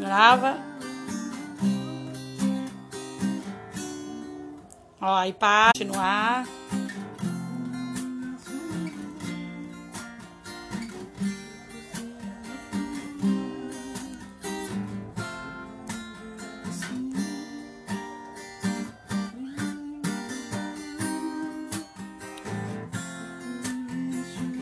Grava. Ó, aí para continuar.